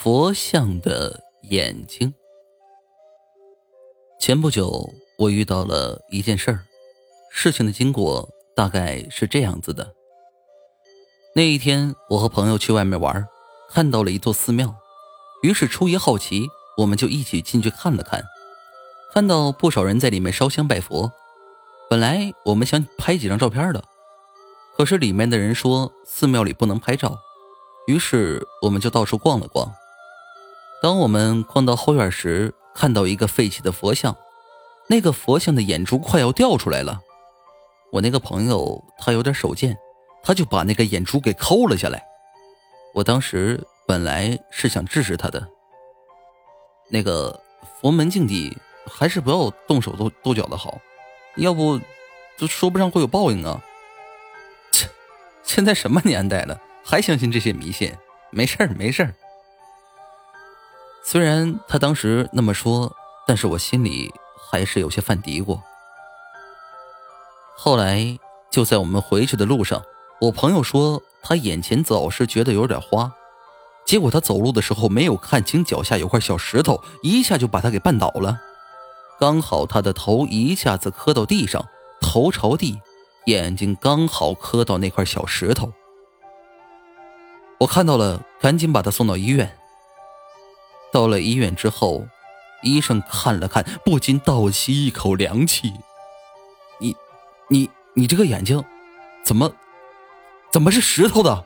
佛像的眼睛。前不久，我遇到了一件事儿，事情的经过大概是这样子的。那一天，我和朋友去外面玩，看到了一座寺庙，于是出于好奇，我们就一起进去看了看。看到不少人在里面烧香拜佛，本来我们想拍几张照片的，可是里面的人说寺庙里不能拍照，于是我们就到处逛了逛。当我们逛到后院时，看到一个废弃的佛像，那个佛像的眼珠快要掉出来了。我那个朋友他有点手贱，他就把那个眼珠给抠了下来。我当时本来是想制止他的，那个佛门境地还是不要动手动动脚的好，要不就说不上会有报应啊。切，现在什么年代了，还相信这些迷信？没事儿，没事儿。虽然他当时那么说，但是我心里还是有些犯嘀咕。后来就在我们回去的路上，我朋友说他眼前总是觉得有点花，结果他走路的时候没有看清脚下有块小石头，一下就把他给绊倒了。刚好他的头一下子磕到地上，头朝地，眼睛刚好磕到那块小石头。我看到了，赶紧把他送到医院。到了医院之后，医生看了看，不禁倒吸一口凉气。你、你、你这个眼睛，怎么，怎么是石头的？